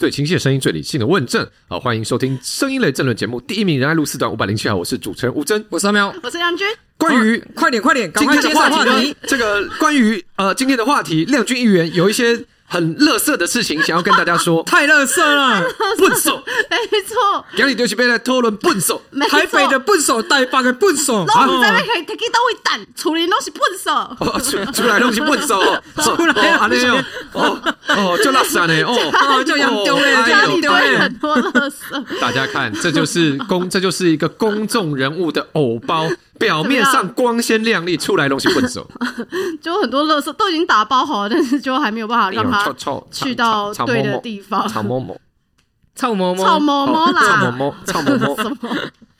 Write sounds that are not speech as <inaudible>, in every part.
最清晰的声音，最理性的问政。好，欢迎收听声音类政论节目《第一名仁爱路四段五百零七号》，我是主持人吴真，我是阿喵，我是杨军。关于快点快点，今天的话题呢？这个关于呃今天的话题，亮君议员有一些。很垃圾的事情，想要跟大家说，<laughs> 太垃圾了，<laughs> 笨手，没错，今日就是被来讨论笨手，台北的笨手，台北的笨手，拢不知要开开几多位蛋，处理拢是笨手，出出来拢是笨手，<laughs> 出来安尼哦，哦哦，就垃圾呢，哦，就洋丢嘞，家里堆很多垃圾。大家看，这就是公，这就是一个公众人物的偶包。表面上光鲜亮丽，出来东西混熟，<laughs> 就很多垃圾都已经打包好了，但是就还没有办法让它去到对的地方。草某某，草某某，草某某啦，草某某，草某某，什么？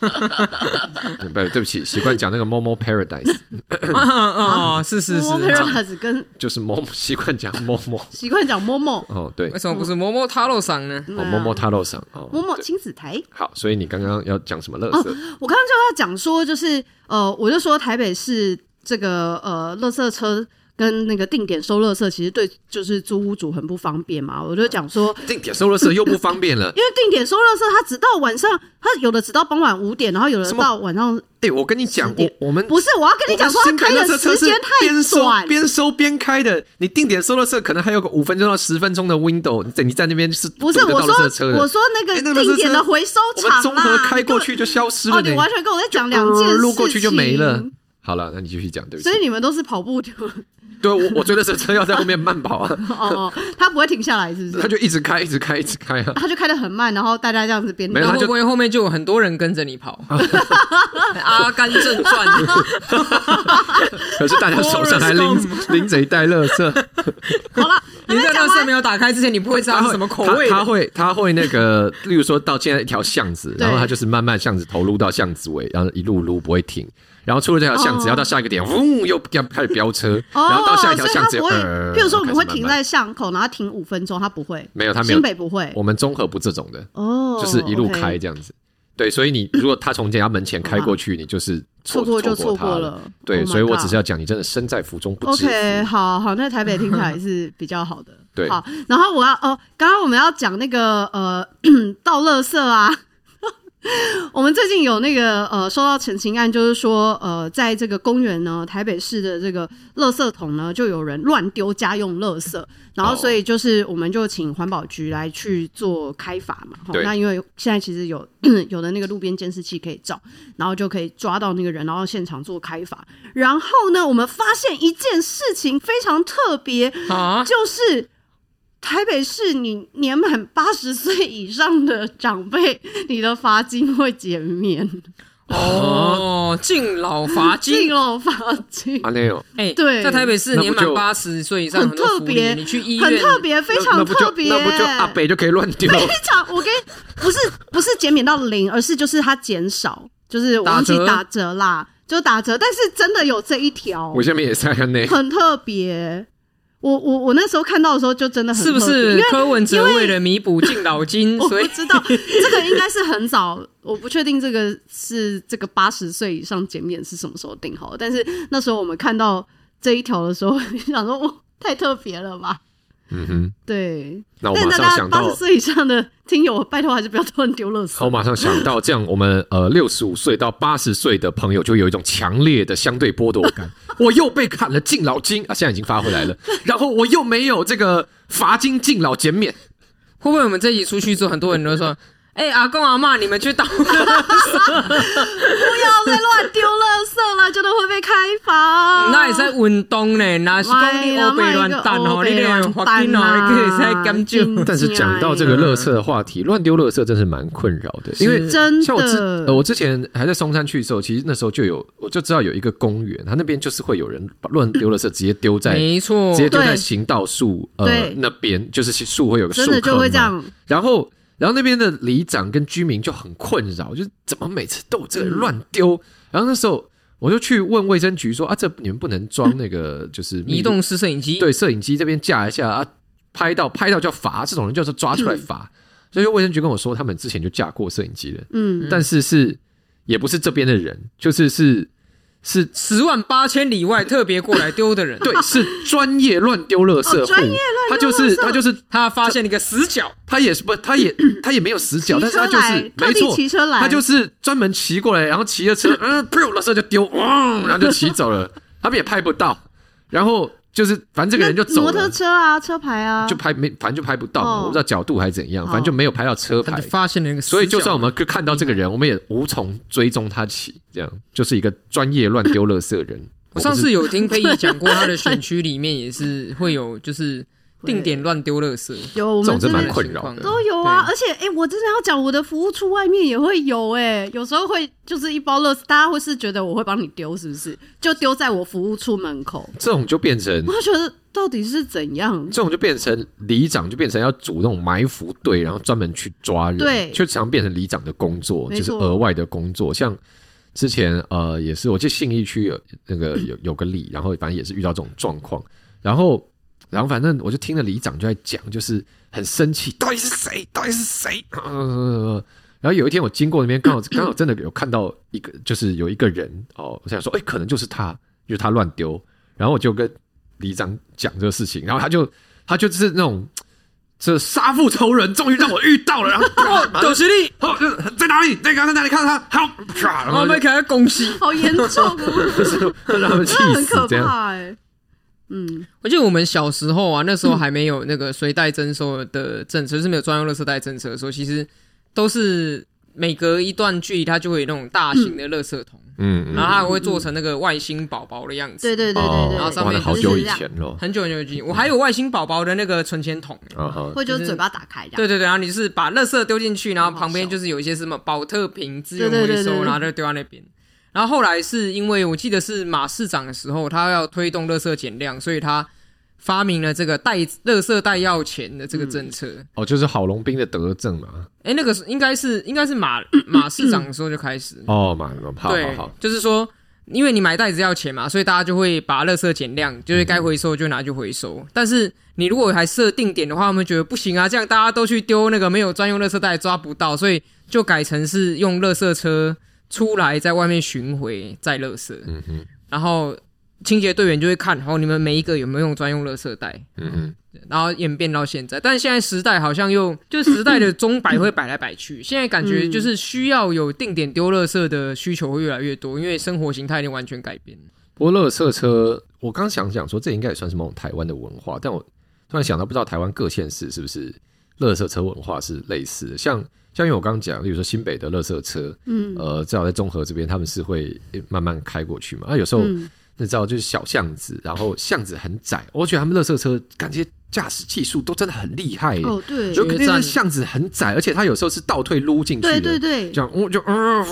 不，对不起，习惯讲那个 Momo Paradise。<laughs> 哦，是是是，Momo Paradise 跟就是 Momo 习惯讲 Momo，习惯讲 Momo。哦，对，为什么不是 Momo Taro 桑呢？哦，Momo Taro 桑，哦，Momo 亲子台。好，所以你刚刚要讲什么垃圾？我刚刚就要讲说，就是呃，我就说台北市这个呃，垃圾车。跟那个定点收垃圾，其实对就是租屋主很不方便嘛。我就讲说，<laughs> 定点收垃圾又不方便了，<laughs> 因为定点收垃圾，它只到晚上，它有的只到傍晚五点，然后有的到晚上。哎、欸，我跟你讲，我我们不是，我要跟你讲说，它开的时间太短，边收边开的。你定点收垃圾，可能还有个五分钟到十分钟的 window，你在你在那边是不是？我说我说那个定点的回收场啊，综合开过去就消失了。哦，你完全跟我在讲两件事，路过去就没了。好了，那你继续讲，对不对。所以你们都是跑步的。对，我我觉得这车要在后面慢跑啊。<laughs> 哦，他不会停下来，是不是？他就一直开，一直开，一直开啊。他就开得很慢，然后大家这样子边。没有，会不会后面就有很多人跟着你跑？<laughs> 阿甘正传。<laughs> 可是大家手上还拎拎着一袋垃圾。好了，你在垃圾没有打开之前，你不会知道是什么口味。他会，他会那个，例如说到现在一条巷子，然后他就是慢慢巷子头撸到巷子尾，然后一路撸不会停。然后出了这条巷子，要到下一个点，呜，又要开始飙车。然后到下一条巷子，比如说我们会停在巷口，然后停五分钟，他不会。没有，他没有。新北不会。我们综合不这种的哦，就是一路开这样子。对，所以你如果他从人家门前开过去，你就是错过就错过了。对，所以我只是要讲，你真的身在福中不知福。OK，好好，那台北听起来是比较好的。对，好，然后我要哦，刚刚我们要讲那个呃 <clears throat> 倒垃圾啊。<laughs> 我们最近有那个呃收到澄清案，就是说呃在这个公园呢，台北市的这个垃圾桶呢，就有人乱丢家用垃圾，然后所以就是我们就请环保局来去做开罚嘛。对那因为现在其实有 <clears throat> 有的那个路边监视器可以照，然后就可以抓到那个人，然后现场做开罚。然后呢，我们发现一件事情非常特别，啊，就是。台北市，你年满八十岁以上的长辈，你的罚金会减免。哦，敬老罚金，敬老罚金，啊，没有，哎，对，在台北市年满八十岁以上很特别，你去医院。很特别，非常特别，那不就阿北就可以乱丢？非常，我跟不是不是减免到零，而是就是它减少，就是忘记打折。啦，就打折，但是真的有这一条，我下面也在看那，很特别。我我我那时候看到的时候就真的很，是不是柯文哲为了弥补敬老金，<laughs> 所以知道这个应该是很早，我不确定这个是这个八十岁以上减免是什么时候定好的，但是那时候我们看到这一条的时候，<laughs> 想说哇，太特别了吧。嗯哼，对。那我马上想到，八十岁以上的听友，拜托还是不要突然丢垃圾。我马上想到，这样我们呃六十五岁到八十岁的朋友就有一种强烈的相对剥夺感。我又被砍了敬老金啊，现在已经发回来了，然后我又没有这个罚金敬老减免，会不会我们这一出去之后，很多人都说？哎、欸，阿公阿妈，你们去倒垃圾，不要再乱丢垃圾了，真的会被开罚。那也是运动呢，那是讲你乌白乱蛋哦，你连罚金哦，你可以再减就。但是讲到这个垃圾的话题，乱丢垃圾真是蛮困扰的，因为真的。像我之呃，我之前还在松山去的时候，其实那时候就有，我就知道有一个公园，它那边就是会有人把乱丢垃圾直接丢在，没错，直接丢在行道树呃那边，就是树会有个树坑，真的就会这样，然后。然后那边的里长跟居民就很困扰，就是怎么每次都有这个乱丢。嗯、然后那时候我就去问卫生局说啊，这你们不能装那个就是 <laughs> 移动式摄影机？对，摄影机这边架一下啊，拍到拍到就要罚，这种人就是抓出来罚。嗯、所以卫生局跟我说，他们之前就架过摄影机了，嗯，但是是也不是这边的人，就是是是十万八千里外特别过来丢的人，<laughs> 对，是专业乱丢垃圾户，专、哦、业乱丢他就是他就是他发现了一个死角，他也是不，他也 <laughs> 他也没有死角，但是他就是没错，骑车来，他就是专门骑过来，然后骑着车，嗯，噗，垃圾就丢，嗯，然后就骑走了，他们也拍不到，然后。就是，反正这个人就走了。摩托车啊，车牌啊，就拍没，反正就拍不到。哦、我不知道角度还是怎样，反正就没有拍到车牌。发现了一个，所以就算我们看到这个人，我们也无从追踪他起。这样就是一个专业乱丢垃圾的人。我上次有听佩仪讲过，他的选区里面也是会有，就是。定点乱丢垃圾，有我们真的蛮困扰的，都有啊。而且，哎、欸，我真的要讲，我的服务处外面也会有、欸，哎，有时候会就是一包垃圾，大家会是觉得我会帮你丢，是不是？就丢在我服务处门口，这种就变成，我觉得到底是怎样？这种就变成里长就变成要组那种埋伏队，然后专门去抓人，对，就常变成里长的工作，就是额外的工作。像之前呃，也是，我记得信义区有那个有有个里，然后反正也是遇到这种状况，然后。然后反正我就听了里长就在讲，就是很生气，到底是谁？到底是谁？呃，然后有一天我经过那边，刚好 <coughs> 刚好真的有看到一个，就是有一个人哦，我想说，哎，可能就是他，就是他乱丢。然后我就跟里长讲这个事情，然后他就他就是那种这杀父仇人，终于让我遇到了。然后有实力，好在哪里？在刚才哪里看到他？好，然后没看到恭喜，好严重，<laughs> 就是让他们气死，这样。嗯，我记得我们小时候啊，那时候还没有那个随袋征收的政策，嗯、就是没有专用垃圾袋政策的时候，其实都是每隔一段距离，它就会有那种大型的垃圾桶，嗯，然后它还会做成那个外星宝宝的样子，对对对对对，然后上面好久以前了，很久很久以前，我还有外星宝宝的那个存钱筒，会就是嘴巴打开，对对对，然后你就是把垃圾丢进去，然后旁边就是有一些什么保特瓶资源回收，然后就丢在那边。然后后来是因为我记得是马市长的时候，他要推动垃圾减量，所以他发明了这个袋垃圾袋要钱的这个政策。嗯、哦，就是郝龙斌的德政嘛。哎，那个是应该是应该是马马市长的时候就开始。哦，马好对，好好就是说，因为你买袋子要钱嘛，所以大家就会把垃圾减量，就是该回收就拿去回收。嗯、但是你如果还设定点的话，我们觉得不行啊，这样大家都去丢那个没有专用垃圾袋抓不到，所以就改成是用垃圾车。出来在外面巡回载垃圾，嗯哼，然后清洁队员就会看，然后你们每一个有没有用专用垃圾袋，嗯哼，然后演变到现在，但是现在时代好像又就时代的钟摆会摆来摆去，现在感觉就是需要有定点丢垃圾的需求会越来越多，因为生活形态已经完全改变。不过垃圾车，我刚想讲说这应该也算是某种台湾的文化，但我突然想到，不知道台湾各县市是不是垃圾车文化是类似的，像。像因为我刚刚讲，比如说新北的垃圾车，嗯，呃，至少在中和这边，他们是会慢慢开过去嘛。啊，有时候你知道，就是小巷子，然后巷子很窄，我觉得他们垃圾车感觉驾驶技术都真的很厉害。哦，对，就那个巷子很窄，而且他有时候是倒退撸进去的。对对对，这样我就呃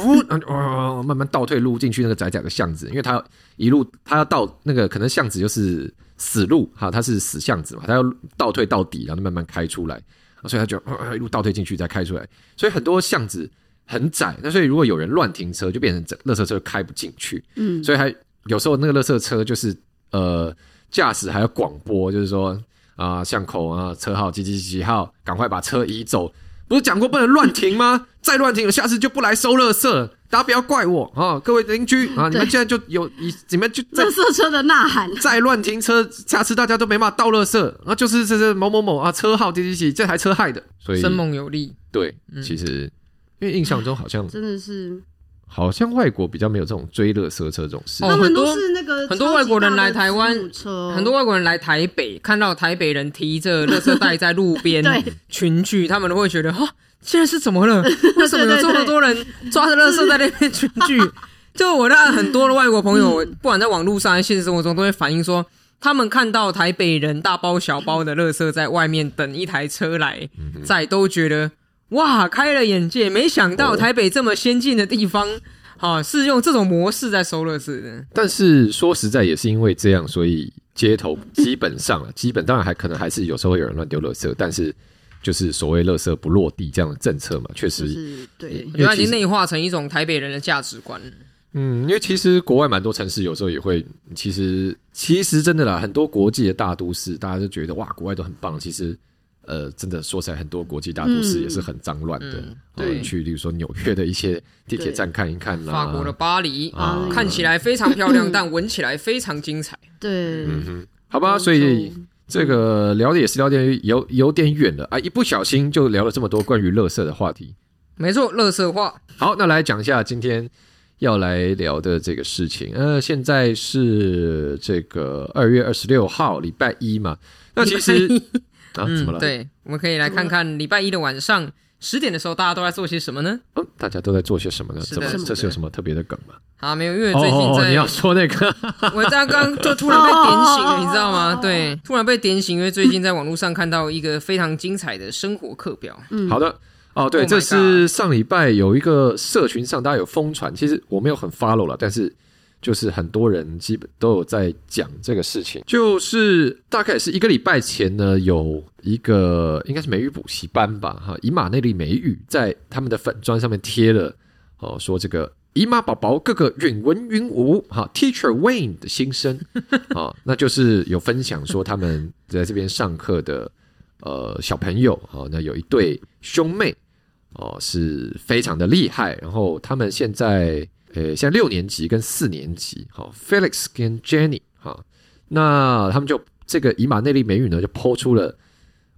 呃慢慢倒退撸进去那个窄窄的巷子，因为他一路他要到那个可能巷子就是死路哈，它是死巷子嘛，他要倒退到底，然后慢慢开出来。所以他就一路倒退进去，再开出来。所以很多巷子很窄，那所以如果有人乱停车，就变成整垃圾车开不进去。嗯，所以还有时候那个垃圾车就是呃，驾驶还要广播，就是说啊，巷口啊，车号几几几几号，赶快把车移走。不是讲过不能乱停吗？再乱停，我下次就不来收垃圾。大家不要怪我啊，各位邻居啊，你们现在就有你你们就垃圾车的呐喊，再乱停车，下次大家都没办法倒垃圾啊，就是这是某某某啊，车号几几几，这台车害的，所以生猛有力。对，其实因为印象中好像真的是，好像外国比较没有这种追垃圾车这种事。他们都是那个很多外国人来台湾，很多外国人来台北，看到台北人提着垃圾袋在路边 <laughs> 群聚，他们都会觉得哈。现在是怎么了？<laughs> 为什么有这么多人抓着垃圾在那边群聚？就我让很多的外国朋友，不管在网络上还是现实生活中，都会反映说，他们看到台北人大包小包的垃圾在外面等一台车来载，都觉得哇，开了眼界！没想到台北这么先进的地方，啊，是用这种模式在收垃圾的。但是说实在，也是因为这样，所以街头基本上，基本当然还可能还是有时候会有人乱丢垃圾，但是。就是所谓“垃圾不落地”这样的政策嘛，确实，是对，因为它已经内化成一种台北人的价值观。嗯，因为其实国外蛮多城市有时候也会，其实其实真的啦，很多国际的大都市，大家就觉得哇，国外都很棒。其实，呃，真的说起来，很多国际大都市也是很脏乱的。对，去例如说纽约的一些地铁站看一看啦，法国的巴黎啊，看起来非常漂亮，但闻起来非常精彩。对，嗯哼，好吧，所以这个聊的也是聊点有有点远了啊，一不小心就聊了这么多关于乐色的话题。没错，乐色话。好，那来讲一下今天要来聊的这个事情。呃，现在是这个二月二十六号，礼拜一嘛。那其实。<laughs> 啊，怎么了？对，我们可以来看看礼拜一的晚上十点的时候，大家都在做些什么呢？嗯，大家都在做些什么呢？怎么？这是有什么特别的梗吗？啊，没有，因为最近在你要说那个，<laughs> 我刚刚就突然被点醒了，<laughs> 你知道吗？对，突然被点醒，因为最近在网络上看到一个非常精彩的生活课表。嗯，好的。哦，对，这是上礼拜有一个社群上大家有疯传，其实我没有很 follow 了，但是。就是很多人基本都有在讲这个事情，就是大概是一个礼拜前呢，有一个应该是美语补习班吧，哈，以马内利美语在他们的粉砖上面贴了哦，说这个以马宝宝个个允文允武，哈，Teacher Wayne 的心声啊，那就是有分享说他们在这边上课的呃小朋友，哈，那有一对兄妹哦，是非常的厉害，然后他们现在。呃，像六年级跟四年级，好，Felix 跟 Jenny，哈，那他们就这个以马内利美语呢，就 po 出了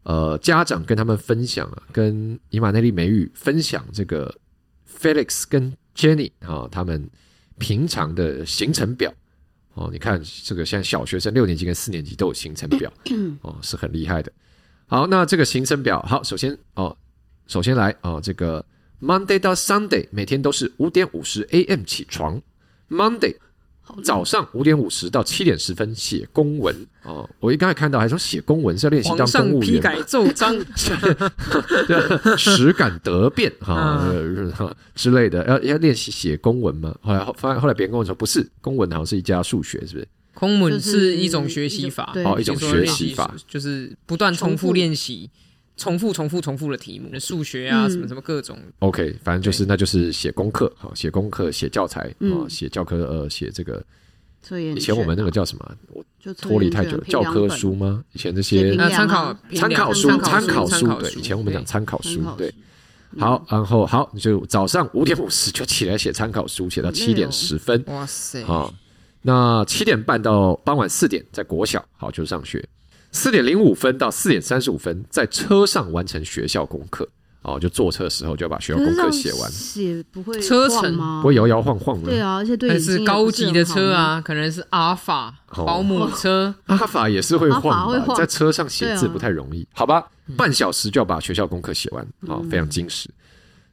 呃家长跟他们分享啊，跟以马内利美语分享这个 Felix 跟 Jenny 啊，他们平常的行程表哦，你看这个像小学生六年级跟四年级都有行程表 <clears throat> 哦，是很厉害的。好，那这个行程表，好，首先哦，首先来哦，这个。Monday 到 Sunday 每天都是五点五十 AM 起床。Monday 早上五点五十到七点十分写公文哦。我一刚才看到还说写公文是要练习当公务员，批改奏章，对，<laughs> 实感得变哈之类的，要要练习写公文吗？后来发现后来别人跟我说不是，公文好像是一家数学，是不是？公文是一种学习法，哦，一种学习法，就是不断重复练习。重复、重复、重复的题目，数学啊，什么什么各种。OK，反正就是那就是写功课，好，写功课、写教材啊，写教科呃，写这个。以前我们那个叫什么？我脱离太久了，教科书吗？以前这些参考参考书、参考书，对，以前我们讲参考书，对。好，然后好，你就早上五点五十就起来写参考书，写到七点十分。哇塞！好，那七点半到傍晚四点在国小，好就上学。四点零五分到四点三十五分，在车上完成学校功课哦，就坐车的时候就要把学校功课写完。写不会车程吗？不会摇摇晃晃的。对啊，而且对，是高级的车啊，可能是阿法保姆车。<laughs> 阿法也是会晃的，在车上写字不太容易。好吧，半小时就要把学校功课写完，好，非常精实。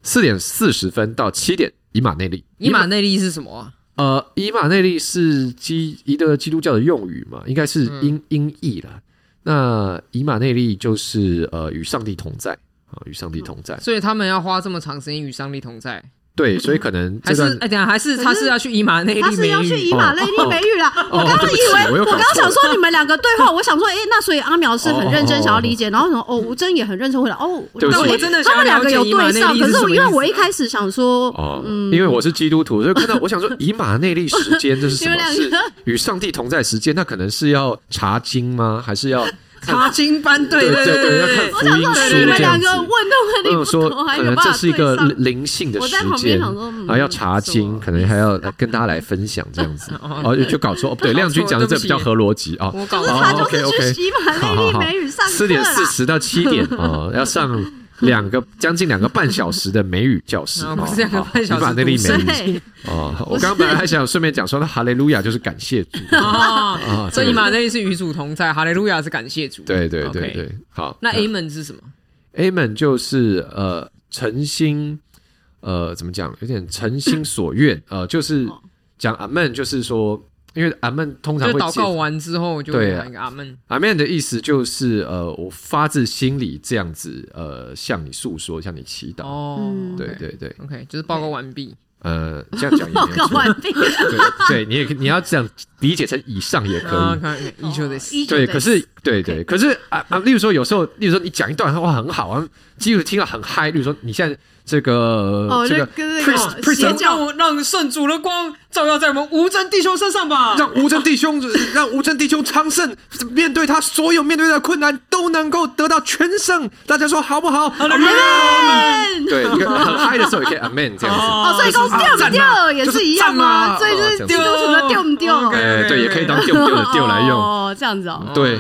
四点四十分到七点，以马内利。以马内利是什么啊？呃，以马内利是基一个基督教的用语嘛，应该是音音译了。那以马内利就是呃与上帝同在啊，与上帝同在，所以他们要花这么长时间与上帝同在。对，<clears throat> 所以可能还是哎，等下还是他是要去以马内利，他是要去以马内利美语啦。我刚刚以为我刚刚想说你们两个对话，<laughs> 我想说哎，那所以阿苗是很认真想要理解，然后什么哦吴真也很认真回答哦，对，我真的他们两个有对上，可是我因为我一开始想说哦，因为我是基督徒，所以看到我想说以马内利时间这是什么？<laughs> 是与上帝同在时间？那可能是要查经吗？还是要？查经班，对对对，要看福音书，你们两个问的问题说，可能这是一个灵性的时间啊，要查经，可能还要跟大家来分享这样子，<laughs> 哦，就搞错，对，<laughs> 亮君讲的这比较合逻辑啊。好，OK OK，好好好，四点四十到七点啊，<laughs> 要上。两个将近两个半小时的美语教室，不是两个半小时。以马内利美语哦，我刚刚本来还想顺便讲说，那哈利路亚就是感谢主啊，<laughs> 所以以马内利是与主同在，哈利路亚是感谢主。对对对对，好。那 Amen 是什么？Amen 就是呃诚心呃怎么讲？有点诚心所愿呃，就是讲 Amen，就是说。因为阿门通常会祷告完之后就会讲一个阿门。阿门的意思就是呃，我发自心里这样子呃，向你诉说，向你祈祷。哦，对对对，OK，就是报告完毕。呃，这样讲也没有错。对，对，你也你要这样理解成以上也可以。以上的对，可是对对，可是啊啊，例如说有时候，例如说你讲一段话很好啊，几乎听了很嗨。例如说你现在。这个哦，这个邪教让圣主的光照耀在我们无真弟兄身上吧，让无真弟兄让无真弟兄昌盛，面对他所有面对的困难都能够得到全胜。大家说好不好？Amen。对，一个 <laughs> 很嗨的时候也可以 Amen 这样子。哦，所以说丢不丢也是一样吗？所以就是基督徒的丢不丢？哎，对，也可以当丢不丢的丢来用。哦，这样子哦。对，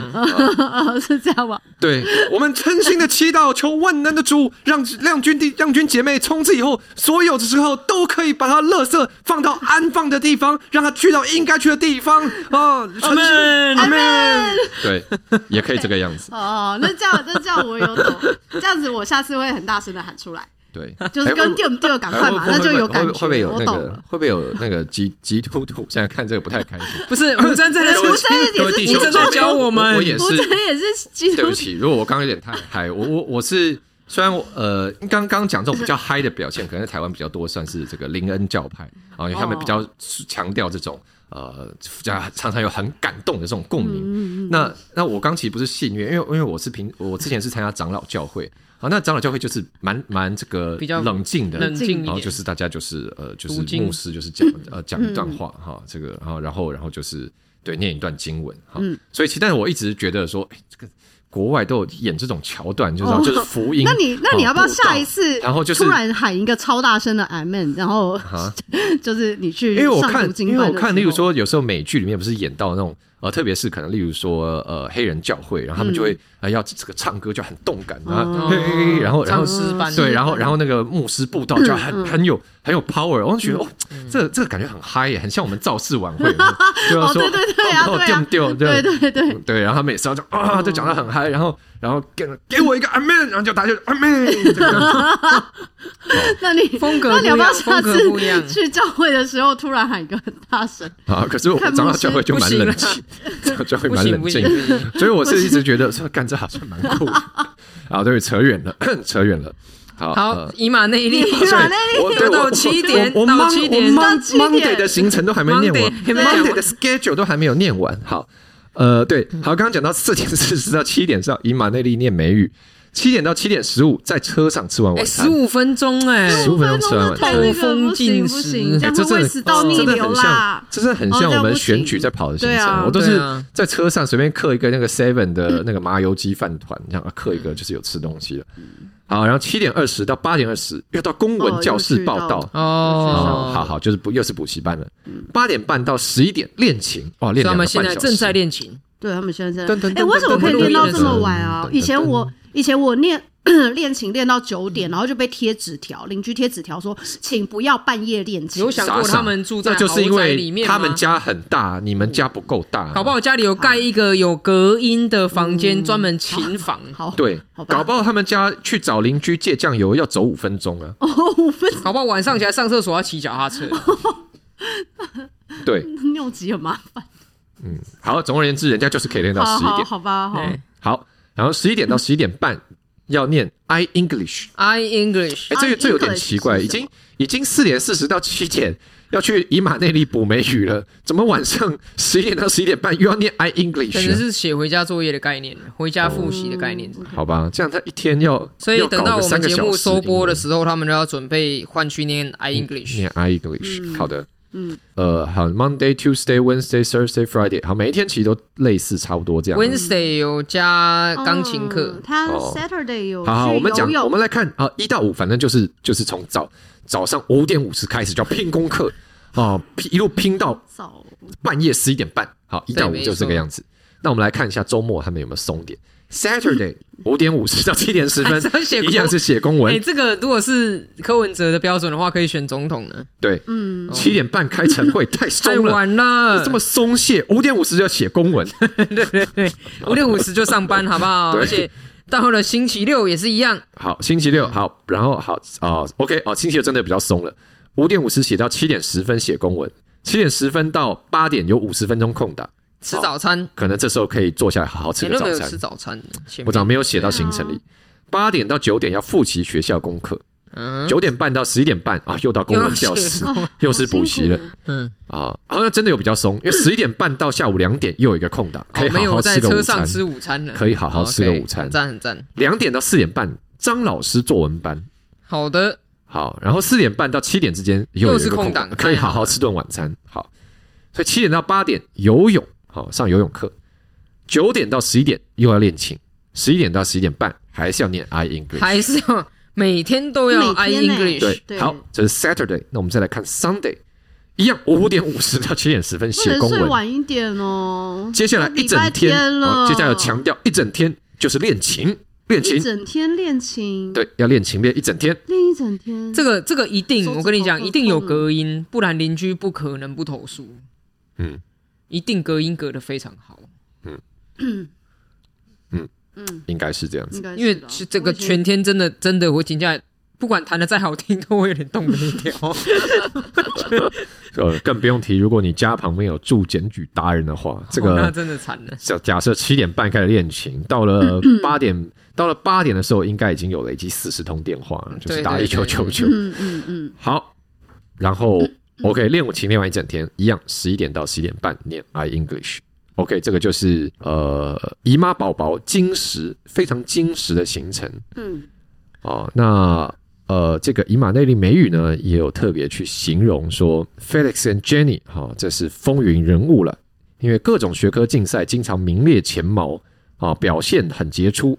<laughs> 是这样吧？对，我们诚心的祈祷，求万能的主让 <laughs> 亮君弟亮君姐妹从此以后，所有的时候都可以把他乐色放到安放的地方，让他去到应该去的地方哦！阿门，阿门。对，也可以这个样子。哦，那这样，那这样我有懂。这样子，我下次会很大声的喊出来。对，就是跟丢不丢赶快嘛，那就有感觉。会不会有那个？会不会有那个急急突突？现在看这个不太开心。不是，<laughs> 吴真真的，吴真也是，吴真在教我们。我也是，吴真也是。对不起，如果我刚刚有点太嗨，我我我是。虽然我呃刚刚讲这种比较嗨的表现，可能在台湾比较多，算是这个灵恩教派啊，因为他们比较强调这种呃，常常有很感动的这种共鸣。嗯、那那我刚其实不是信约，因为因为我是平我之前是参加长老教会啊，那长老教会就是蛮蛮这个比较冷静的，冷静，然后就是大家就是呃就是牧师就是讲 <coughs> 呃讲一段话哈，这个然后然后然后就是对念一段经文哈，所以其实但是我一直觉得说，哎这个。国外都有演这种桥段，就是就是福音。那你那你要不要下一次？然后就是突然喊一个超大声的 Amen，然后 <laughs> 就是你去。因为我看，因为我看，例如说有时候美剧里面不是演到那种呃，特别是可能例如说呃黑人教会，然后他们就会呃要这个唱歌就很动感，然后然后然后对，然后然后那个牧师布道就很很有很有 power，我就觉得哦，这这个感觉很嗨耶，很像我们造势晚会，<laughs> 就要说对对对啊，对对对对对，然后他每次要讲啊，就讲得很嗨，然后。然后给给我一个 Amen，然后就大家就 Amen。<laughs> 那你风格那你要不要下次去教会的时候突然喊一个很大声？啊，可是我们长到教会就蛮冷静，<laughs> 教会蛮冷静，<laughs> 所以我是一直觉得说干这好像蛮酷的。啊，对，扯远了，<coughs> 扯远了。好，好，以马内利，以马内利，到七点，到七点，Monday 的行程都还没念完，Monday 的 schedule 都还没有念完。好。呃，对，好，刚刚讲到四点四十到七点上以马内利念美语，七点到七点十五在车上吃完晚餐，十五分钟哎，十五分钟吃完晚餐，不行不行，这真的真的很像，这真的很像我们选举在跑的行程，我都是在车上随便刻一个那个 seven 的那个麻油鸡饭团，这样刻一个就是有吃东西了。好，然后七点二十到八点二十又到公文教室报道。哦，好好，就是补又是补习班了。八点半到十一点练琴。哦，练。他们现在正在练琴，对他们现在在。哎，为什么可以练到这么晚啊？以前我以前我练。<clears throat> 练琴练到九点，然后就被贴纸条，邻居贴纸条说，请不要半夜练琴。有想过他们住在豪宅里面，他们家很大，你们家不够大。搞不好家里有盖一个有隔音的房间，专门琴房。好，对，搞不好他们家去找邻居借酱油要走五分钟啊。哦，五分钟。搞不好晚上起来上厕所要骑脚踏车。对，<laughs> 尿急很麻烦。嗯，好，总而言之，人家就是可以练到十一点，好吧？好，好，然后十一点到十一点半。要念 I English，I English，哎，这个这有点奇怪，已经已经四点四十到七点要去以马内利补美语了，怎么晚上十一点到十一点半又要念 I English？可能是写回家作业的概念，回家复习的概念。好吧，这样他一天要，所以等到我们节目收播的时候，他们就要准备换去念 I English，念 I English。好的。嗯，呃，好，Monday、Tuesday、Wednesday、Thursday、Friday，好，每一天其实都类似，差不多这样。Wednesday 有加钢琴课，他 Saturday 有。好好，我们讲，我们来看啊，一到五，反正就是就是从早早上五点五十开始叫拼功课啊，一路拼到半夜十一点半。好，一到五就这个样子。那我们来看一下周末他们有没有松点。Saturday 五点五十到七点十分，<laughs> 一样是写公文。哎，这个如果是柯文哲的标准的话，可以选总统呢。对，嗯，七点半开晨会，太松了，太晚了，这么松懈。五点五十就要写公文，<laughs> 对对对，五点五十就上班，好不好？而且到了星期六也是一样。好，星期六好，然后好啊，OK 哦，星期六真的比较松了。五点五十写到七点十分写公文，七点十分到八点有五十分钟空档。吃早餐，可能这时候可以坐下来好好吃个早餐。吃早餐，我早上没有写到行程里。八点到九点要复习学校功课，嗯，九点半到十一点半啊，又到公文教室，又是补习了。嗯啊，好像真的有比较松，因为十一点半到下午两点又有一个空档，可以好好吃个午餐。在车上吃午餐了，可以好好吃个午餐，赞很赞。两点到四点半，张老师作文班。好的，好，然后四点半到七点之间又有一个空档，可以好好吃顿晚餐。好，所以七点到八点游泳，好上游泳课。九点到十一点又要练琴，十一点到十一点半还是要念 I English，还是要每天都要 I English。对，对好，这是 Saturday。那我们再来看 Sunday，一样五点五十到七点十分写公文，睡晚一点哦。接下来一整天了，接下来要强调一整天就是练琴，练琴，一整天练琴，对，要练琴练一整天，练一整天。这个这个一定，我跟你讲，一定有隔音，不然邻居不可能不投诉。嗯，一定隔音隔得非常好。嗯。嗯。嗯。嗯，应该是这样子，因为这个全天真的真的会听见，不管弹的再好听，都会有点动不了。呃，更不用提，如果你家旁边有住检举达人的话，这个那真的惨了。假假设七点半开始练琴，到了八点，到了八点的时候，应该已经有累积四十通电话，就是打一九九九。嗯。嗯。嗯。好，然后 OK，练舞琴练完一整天，一样十一点到十一点半念 I English。OK，这个就是呃姨妈宝宝精实非常精实的行程。嗯，哦，那呃这个以马内利美语呢也有特别去形容说，Felix and Jenny 哈、哦，这是风云人物了，因为各种学科竞赛经常名列前茅啊、哦，表现很杰出，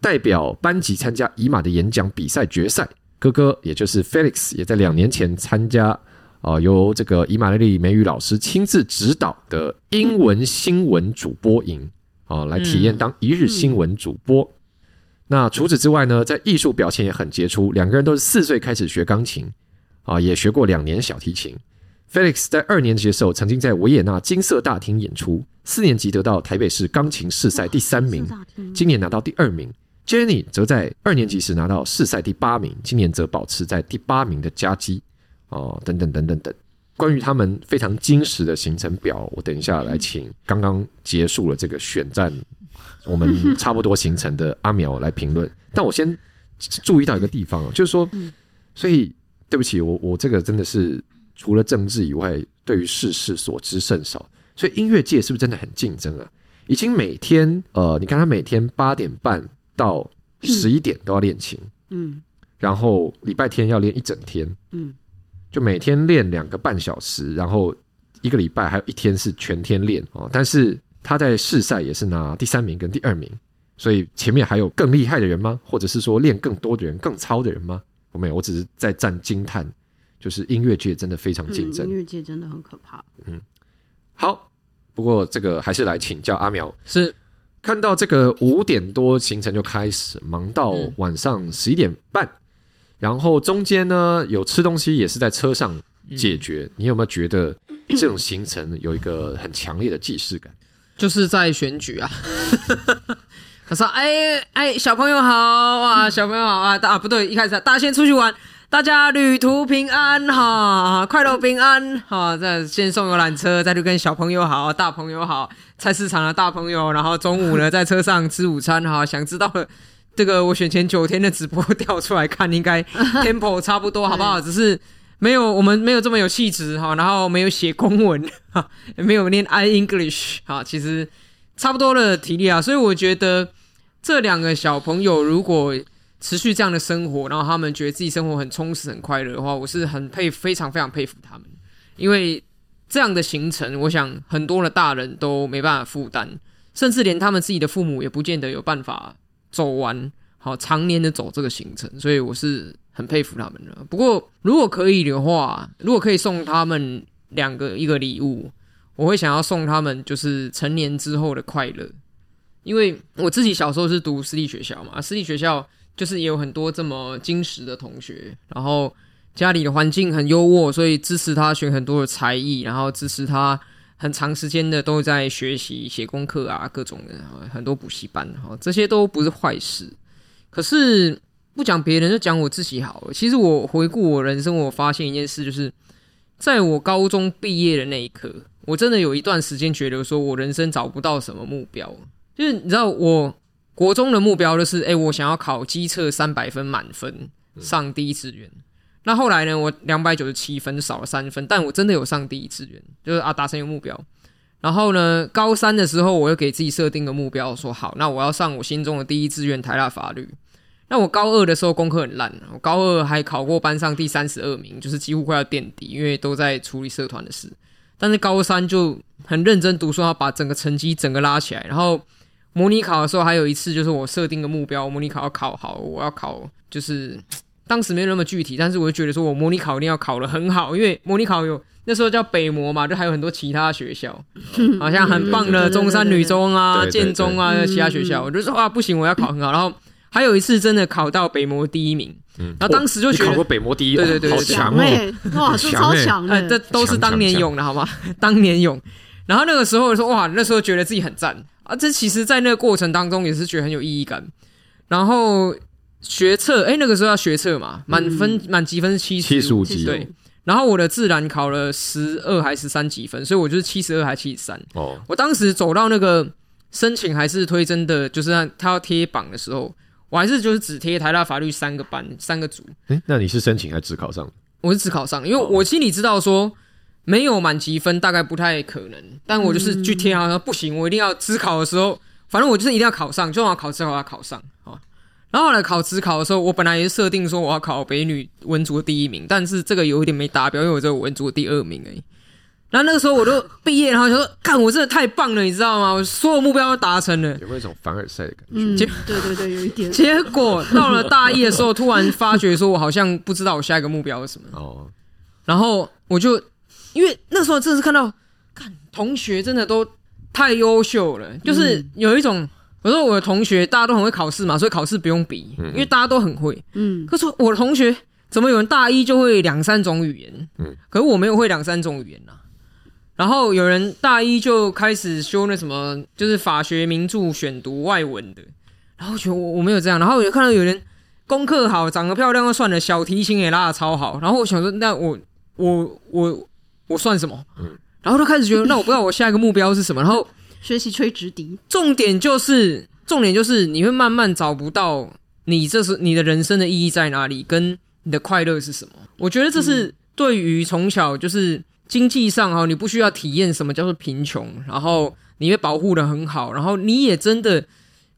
代表班级参加以马的演讲比赛决赛。哥哥也就是 Felix 也在两年前参加。啊，由这个以马内利美语老师亲自指导的英文新闻主播营啊，来体验当一日新闻主播。那除此之外呢，在艺术表现也很杰出。两个人都是四岁开始学钢琴啊，也学过两年小提琴。Felix 在二年级的时候，曾经在维也纳金色大厅演出；四年级得到台北市钢琴试赛第三名，今年拿到第二名。Jenny 则在二年级时拿到试赛第八名，今年则保持在第八名的佳绩。哦，等等等等等，关于他们非常精实的行程表，我等一下来请刚刚结束了这个选战，我们差不多行程的阿苗来评论。但我先注意到一个地方，就是说，所以对不起，我我这个真的是除了政治以外，对于世事所知甚少。所以音乐界是不是真的很竞争啊？已经每天呃，你看他每天八点半到十一点都要练琴，嗯，然后礼拜天要练一整天，嗯。就每天练两个半小时，然后一个礼拜还有一天是全天练哦。但是他在试赛也是拿第三名跟第二名，所以前面还有更厉害的人吗？或者是说练更多的人、更超的人吗？我没有，我只是在赞惊叹，就是音乐界真的非常竞争，音乐界真的很可怕。嗯，好，不过这个还是来请教阿苗，是看到这个五点多行程就开始，忙到晚上十一点半。嗯然后中间呢，有吃东西也是在车上解决。你有没有觉得这种行程有一个很强烈的既视感？就是在选举啊。<laughs> 他说：“哎哎，小朋友好啊，小朋友好啊！啊，不对，一开始大家先出去玩，大家旅途平安哈，快乐平安哈。再先送游览车，再去跟小朋友好，大朋友好，菜市场的大朋友，然后中午呢在车上吃午餐哈。想知道的。”这个我选前九天的直播调出来看，应该 <laughs> tempo 差不多，好不好？只是没有我们没有这么有气质哈，然后没有写公文哈，<laughs> 也没有念 I English 哈，其实差不多的体力啊。所以我觉得这两个小朋友如果持续这样的生活，然后他们觉得自己生活很充实、很快乐的话，我是很佩服，非常非常佩服他们，因为这样的行程，我想很多的大人都没办法负担，甚至连他们自己的父母也不见得有办法。走完好常年的走这个行程，所以我是很佩服他们的。不过如果可以的话，如果可以送他们两个一个礼物，我会想要送他们就是成年之后的快乐。因为我自己小时候是读私立学校嘛，私立学校就是也有很多这么矜持的同学，然后家里的环境很优渥，所以支持他学很多的才艺，然后支持他。很长时间的都在学习写功课啊，各种的很多补习班哈，这些都不是坏事。可是不讲别人，就讲我自己好了。其实我回顾我人生，我发现一件事，就是在我高中毕业的那一刻，我真的有一段时间觉得说我人生找不到什么目标。就是你知道，我国中的目标就是，哎，我想要考基测三百分满分，上第一志愿。那后来呢，我两百九十七分少了三分，但我真的有上第一志愿，就是啊达成一个目标。然后呢，高三的时候，我又给自己设定个目标，说好，那我要上我心中的第一志愿台大法律。那我高二的时候功课很烂，我高二还考过班上第三十二名，就是几乎快要垫底，因为都在处理社团的事。但是高三就很认真读书，要把整个成绩整个拉起来。然后模拟考的时候，还有一次就是我设定个目标，模拟考要考好，我要考就是当时没有那么具体，但是我就觉得说我模拟考一定要考得很好，因为模拟考有。那时候叫北模嘛，就还有很多其他学校，好像很棒的中山女中啊、建中啊，其他学校，我就说啊，不行，我要考很好。然后还有一次真的考到北模第一名，然后当时就觉得考过北模第一，对对对，好强哎，哇，超强哎，这都是当年勇的好吗？当年勇。然后那个时候说哇，那时候觉得自己很赞啊，这其实，在那个过程当中也是觉得很有意义感。然后学测，哎，那个时候要学测嘛，满分满级分是七七十五级，对。然后我的自然考了十二还是十三几分，所以我就是七十二还七十三。哦，我当时走到那个申请还是推甄的，就是他要贴榜的时候，我还是就是只贴台大法律三个班三个组。诶，那你是申请还是只考上？我是只考上，因为我心里知道说没有满级分大概不太可能，但我就是去贴好像不行，我一定要只考的时候，反正我就是一定要考上，就要考之后要考上啊。然后后来考职考的时候，我本来也设定说我要考北女文组的第一名，但是这个有一点没达标，因为我只有文组的第二名而已。然后那个时候我都毕业，然后就说：“看我真的太棒了，你知道吗？我所有目标都达成了。”有没有一种凡尔赛的感觉？嗯，对对对，有一点。结果到了大一的时候，突然发觉说我好像不知道我下一个目标是什么。哦。然后我就因为那时候真的是看到，看同学真的都太优秀了，就是有一种。我说我的同学大家都很会考试嘛，所以考试不用比，因为大家都很会。嗯，可是我的同学怎么有人大一就会两三种语言？嗯，可是我没有会两三种语言呐。然后有人大一就开始修那什么，就是法学名著选读外文的。然后我觉得我我没有这样。然后我就看到有人功课好，长得漂亮就算了，小提琴也拉的超好。然后我想说，那我我我我算什么？嗯，然后就开始觉得，那我不知道我下一个目标是什么。然后。学习吹直笛，重点就是重点就是你会慢慢找不到你这是你的人生的意义在哪里，跟你的快乐是什么。我觉得这是对于从小就是经济上哈，你不需要体验什么叫做贫穷，然后你被保护的很好，然后你也真的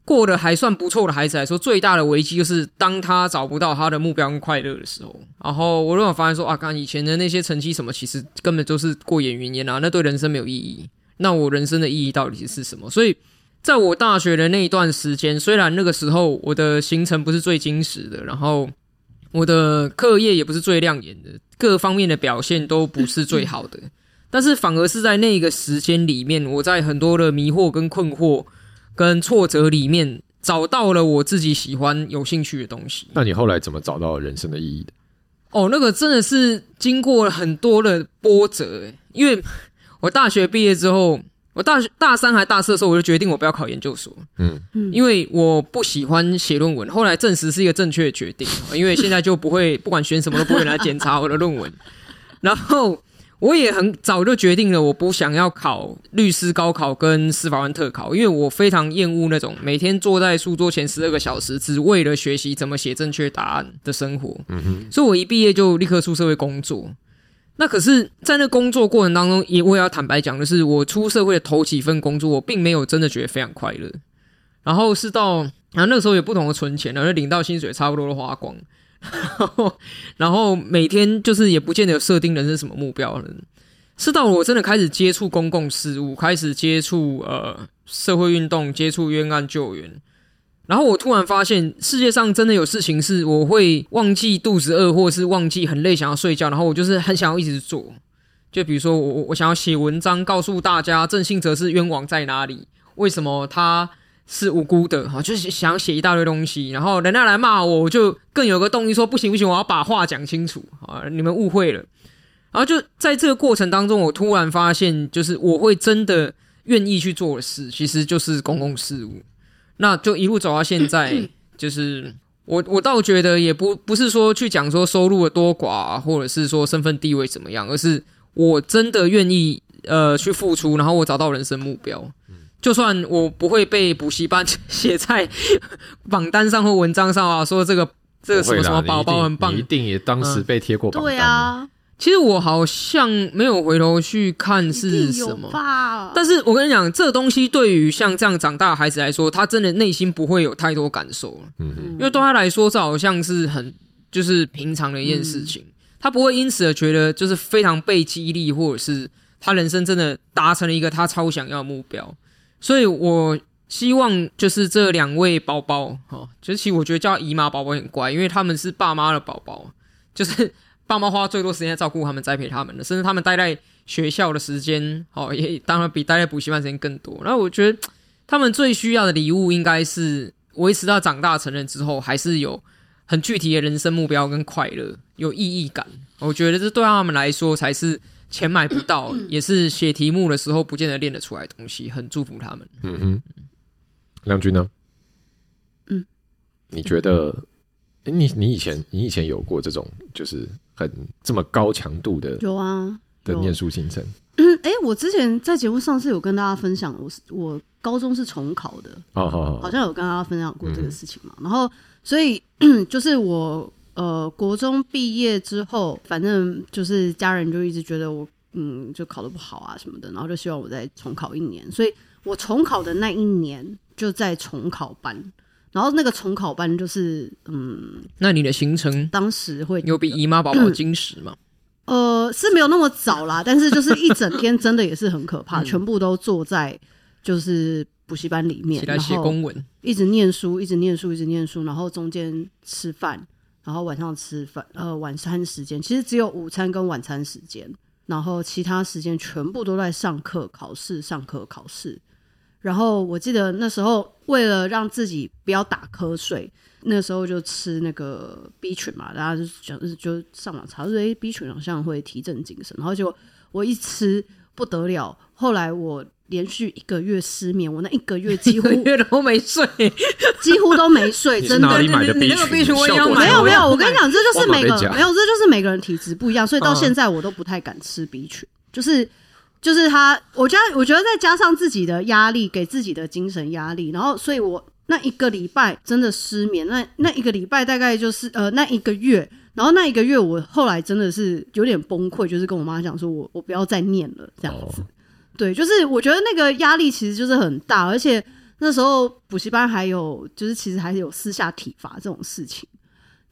过得还算不错的孩子来说，最大的危机就是当他找不到他的目标跟快乐的时候。然后我如果发现说啊，刚以前的那些成绩什么，其实根本就是过眼云烟啊，那对人生没有意义。那我人生的意义到底是什么？所以，在我大学的那一段时间，虽然那个时候我的行程不是最精实的，然后我的课业也不是最亮眼的，各方面的表现都不是最好的，<laughs> 但是反而是在那个时间里面，我在很多的迷惑、跟困惑、跟挫折里面，找到了我自己喜欢、有兴趣的东西。那你后来怎么找到人生的意义的？哦，那个真的是经过了很多的波折，诶，因为。我大学毕业之后，我大学大三还大四的时候，我就决定我不要考研究所。嗯嗯，因为我不喜欢写论文。后来证实是一个正确的决定，因为现在就不会不管选什么都不会来检查我的论文。然后我也很早就决定了，我不想要考律师高考跟司法官特考，因为我非常厌恶那种每天坐在书桌前十二个小时，只为了学习怎么写正确答案的生活。嗯哼，所以我一毕业就立刻出社会工作。那可是，在那工作过程当中，也我也要坦白讲的是，我出社会的头几份工作，我并没有真的觉得非常快乐。然后是到然后那个时候有不同的存钱，然后领到薪水差不多都花光，然 <laughs> 后然后每天就是也不见得有设定人生什么目标了。是到我真的开始接触公共事务，开始接触呃社会运动，接触冤案救援。然后我突然发现，世界上真的有事情是我会忘记肚子饿，或者是忘记很累想要睡觉，然后我就是很想要一直做。就比如说，我我想要写文章，告诉大家郑信哲是冤枉在哪里，为什么他是无辜的，哈，就是想写一大堆东西。然后人家来骂我，我就更有个动力说不行不行，我要把话讲清楚啊！你们误会了。然后就在这个过程当中，我突然发现，就是我会真的愿意去做的事，其实就是公共事务。那就一路走到现在，<clears throat> 就是我我倒觉得也不不是说去讲说收入的多寡，或者是说身份地位怎么样，而是我真的愿意呃去付出，然后我找到人生目标。就算我不会被补习班 <laughs> 写在榜单上或文章上啊，说这个这个什么什么宝宝很棒，你一定也当时被贴过榜单。对啊，其实我好像没有回头去看是什么，但是我跟你讲，这个东西对于像这样长大的孩子来说，他真的内心不会有太多感受，嗯哼，因为对他来说，这好像是很就是平常的一件事情，他不会因此而觉得就是非常被激励，或者是他人生真的达成了一个他超想要的目标，所以我。希望就是这两位宝宝，哦，就是其实我觉得叫姨妈宝宝很乖，因为他们是爸妈的宝宝，就是爸妈花最多时间照顾他们、栽培他们的，甚至他们待在学校的时间，哦，也当然比待在补习班时间更多。然后我觉得他们最需要的礼物，应该是维持到长大成人之后，还是有很具体的人生目标跟快乐，有意义感。我觉得这对他们来说才是钱买不到，也是写题目的时候不见得练得出来的东西。很祝福他们。嗯哼。亮君呢？嗯，你觉得，欸、你你以前你以前有过这种就是很这么高强度的有啊的念书行程？嗯，哎、欸，我之前在节目上是有跟大家分享，我是我高中是重考的，哦，好像有跟大家分享过这个事情嘛。嗯、然后，所以 <clears throat> 就是我呃国中毕业之后，反正就是家人就一直觉得我嗯就考得不好啊什么的，然后就希望我再重考一年。所以我重考的那一年。就在重考班，然后那个重考班就是，嗯，那你的行程当时会有比姨妈宝宝矜持吗？呃，是没有那么早啦，但是就是一整天真的也是很可怕，嗯、全部都坐在就是补习班里面，起来写公文，一直念书，一直念书，一直念书，然后中间吃饭，然后晚上吃饭，呃，晚餐时间其实只有午餐跟晚餐时间，然后其他时间全部都在上课、考试、上课、考试。然后我记得那时候为了让自己不要打瞌睡，那时候就吃那个 B 群嘛，大家就讲就上网查说，哎，B 群好像会提振精神。然后结果我一吃不得了，后来我连续一个月失眠，我那一个月几乎月都没睡，<laughs> 几乎都没睡，真的。你哪里买的 B 群？没有没有，我跟你讲，这就是每个没有，这就是每个人体质不一样，所以到现在我都不太敢吃 B 群，就是。就是他，我觉得，我觉得再加上自己的压力，给自己的精神压力，然后，所以我那一个礼拜真的失眠，那那一个礼拜大概就是呃那一个月，然后那一个月我后来真的是有点崩溃，就是跟我妈讲说我我不要再念了这样子，哦、对，就是我觉得那个压力其实就是很大，而且那时候补习班还有就是其实还是有私下体罚这种事情，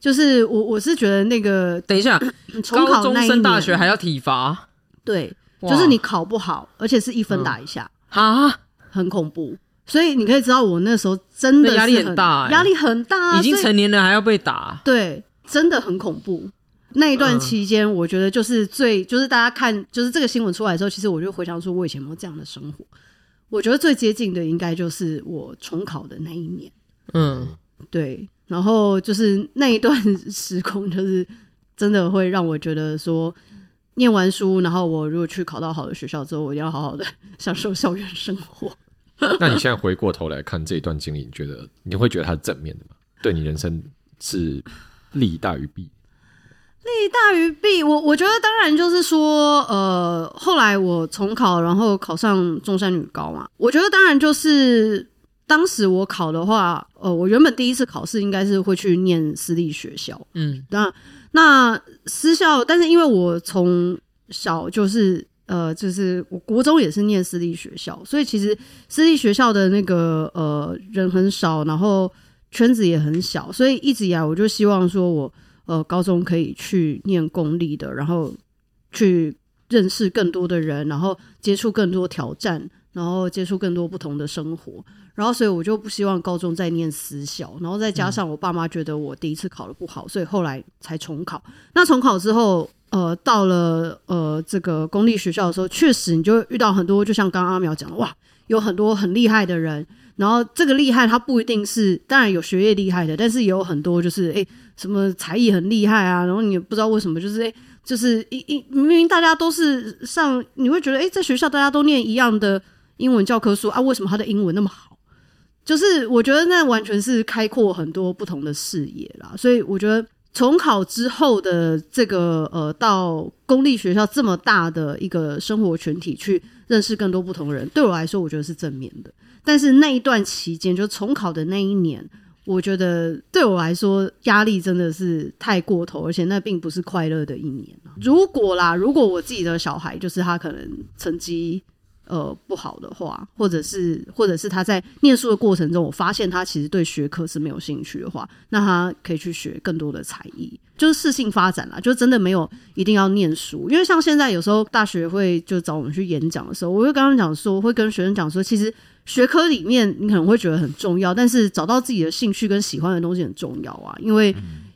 就是我我是觉得那个等一下，<clears throat> 重考那一年高中升大学还要体罚，对。就是你考不好，而且是一分打一下啊，很恐怖。所以你可以知道，我那时候真的压力很大，压力很大，已经成年了还要被打，对，真的很恐怖。那一段期间，我觉得就是最，就是大家看，就是这个新闻出来之后，其实我就回想说，我以前有没有这样的生活？我觉得最接近的应该就是我重考的那一年，嗯，对。然后就是那一段 <laughs> 时空，就是真的会让我觉得说。念完书，然后我如果去考到好的学校之后，我一定要好好的享受校园生活。<laughs> 那你现在回过头来看这一段经历，你觉得你会觉得它是正面的吗？对你人生是利大于弊？利大于弊，我我觉得当然就是说，呃，后来我重考，然后考上中山女高嘛。我觉得当然就是当时我考的话，呃，我原本第一次考试应该是会去念私立学校，嗯，当然。那私校，但是因为我从小就是呃，就是我国中也是念私立学校，所以其实私立学校的那个呃人很少，然后圈子也很小，所以一直以来我就希望说我呃高中可以去念公立的，然后去认识更多的人，然后接触更多挑战，然后接触更多不同的生活。然后，所以我就不希望高中再念私校，然后再加上我爸妈觉得我第一次考的不好，所以后来才重考。那重考之后，呃，到了呃这个公立学校的时候，确实你就会遇到很多，就像刚刚阿苗讲的，哇，有很多很厉害的人。然后这个厉害，他不一定是，当然有学业厉害的，但是也有很多就是，哎，什么才艺很厉害啊。然后你也不知道为什么，就是，哎，就是一一明明大家都是上，你会觉得，哎，在学校大家都念一样的英文教科书啊，为什么他的英文那么好？就是我觉得那完全是开阔很多不同的视野啦，所以我觉得重考之后的这个呃，到公立学校这么大的一个生活群体去认识更多不同人，对我来说我觉得是正面的。但是那一段期间，就重考的那一年，我觉得对我来说压力真的是太过头，而且那并不是快乐的一年。如果啦，如果我自己的小孩就是他可能成绩。呃，不好的话，或者是或者是他在念书的过程中，我发现他其实对学科是没有兴趣的话，那他可以去学更多的才艺，就是适性发展啦，就真的没有一定要念书。因为像现在有时候大学会就找我们去演讲的时候，我会跟他们讲说，会跟学生讲说，其实学科里面你可能会觉得很重要，但是找到自己的兴趣跟喜欢的东西很重要啊，因为。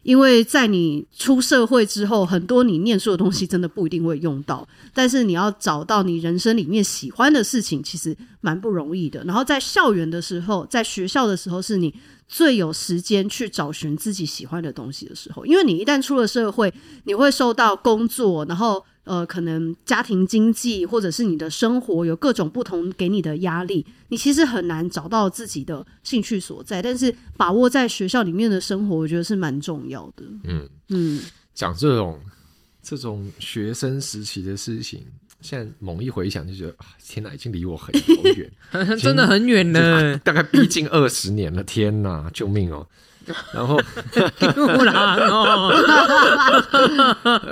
因为在你出社会之后，很多你念书的东西真的不一定会用到，但是你要找到你人生里面喜欢的事情，其实蛮不容易的。然后在校园的时候，在学校的时候，是你最有时间去找寻自己喜欢的东西的时候，因为你一旦出了社会，你会受到工作，然后。呃，可能家庭经济或者是你的生活有各种不同给你的压力，你其实很难找到自己的兴趣所在。但是把握在学校里面的生活，我觉得是蛮重要的。嗯嗯，讲这种这种学生时期的事情，现在猛一回想就觉得啊，天哪，已经离我很遥远，<laughs> 真的很远了，大概逼近二十年了。天哪，救命哦！然后，<laughs>